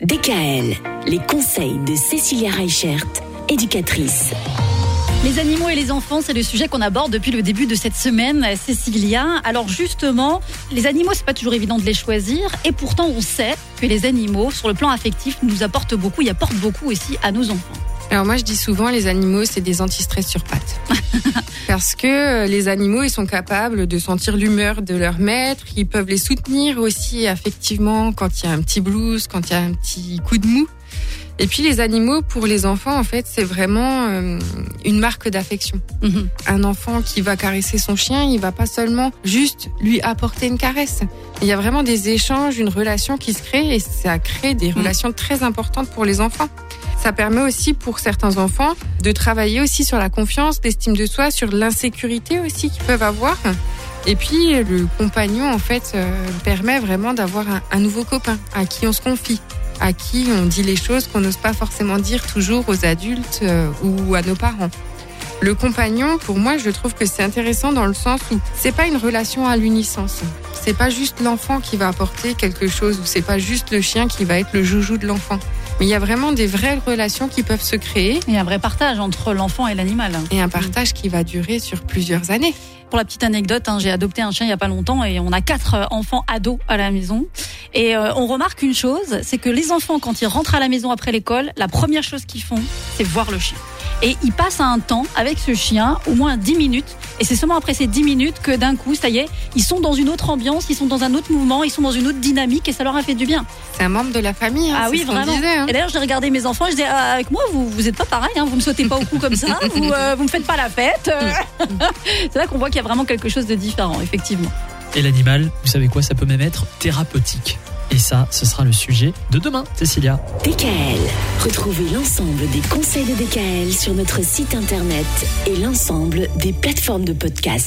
DKL, les conseils de Cécilia Reichert, éducatrice. Les animaux et les enfants, c'est le sujet qu'on aborde depuis le début de cette semaine, Cécilia. Alors justement, les animaux, c'est pas toujours évident de les choisir, et pourtant on sait que les animaux, sur le plan affectif, nous apportent beaucoup, ils apportent beaucoup aussi à nos enfants. Alors moi je dis souvent les animaux c'est des anti-stress sur pattes. Parce que euh, les animaux ils sont capables de sentir l'humeur de leur maître, ils peuvent les soutenir aussi affectivement quand il y a un petit blues, quand il y a un petit coup de mou. Et puis les animaux pour les enfants en fait c'est vraiment euh, une marque d'affection. Mhm. Un enfant qui va caresser son chien, il va pas seulement juste lui apporter une caresse. Il y a vraiment des échanges, une relation qui se crée et ça crée des relations très importantes pour les enfants. Ça permet aussi pour certains enfants de travailler aussi sur la confiance, l'estime de soi, sur l'insécurité aussi qu'ils peuvent avoir. Et puis le compagnon en fait euh, permet vraiment d'avoir un, nouveau copain à qui on se confie, à qui on dit les choses qu'on n'ose pas forcément dire toujours aux adultes euh, ou à nos parents. Le compagnon, pour moi, je trouve que c'est intéressant dans le sens où c'est pas une relation à l'unisson. C'est pas juste l'enfant qui va apporter quelque chose ou c'est pas juste le chien qui va être le joujou de l'enfant. Mais il y a vraiment des vraies relations qui peuvent se créer a un vrai partage entre l'enfant et l'animal. et un partage qui va durer sur plusieurs années. Pour la petite anecdote, hein, j'ai adopté un chien il y a pas longtemps et on a quatre euh, enfants ados à la maison. Et euh, on remarque une chose, c'est que les enfants, quand ils rentrent à la maison après l'école, la première chose qu'ils font, c'est voir le chien. Et ils passent un temps avec ce chien, au moins 10 minutes. Et c'est seulement après ces 10 minutes que d'un coup, ça y est, ils sont dans une autre ambiance, ils sont dans un autre mouvement, ils sont dans une autre dynamique et ça leur a fait du bien. C'est un membre de la famille. hein, Ah oui, vraiment. disait, hein. Et d'ailleurs, j'ai regardé mes enfants, je disais, ah, avec moi, vous vous êtes pas pareil, hein, vous me sautez pas au cou comme ça, vous, euh, vous me faites pas la fête. euh. c'est là qu'on voit qu'il y a vraiment quelque chose de différent, effectivement. Et l'animal, vous savez quoi, ça peut même être thérapeutique. Et ça, ce sera le sujet de demain, Cécilia. DKL, retrouvez l'ensemble des conseils de DKL sur notre site internet et l'ensemble des plateformes de podcast.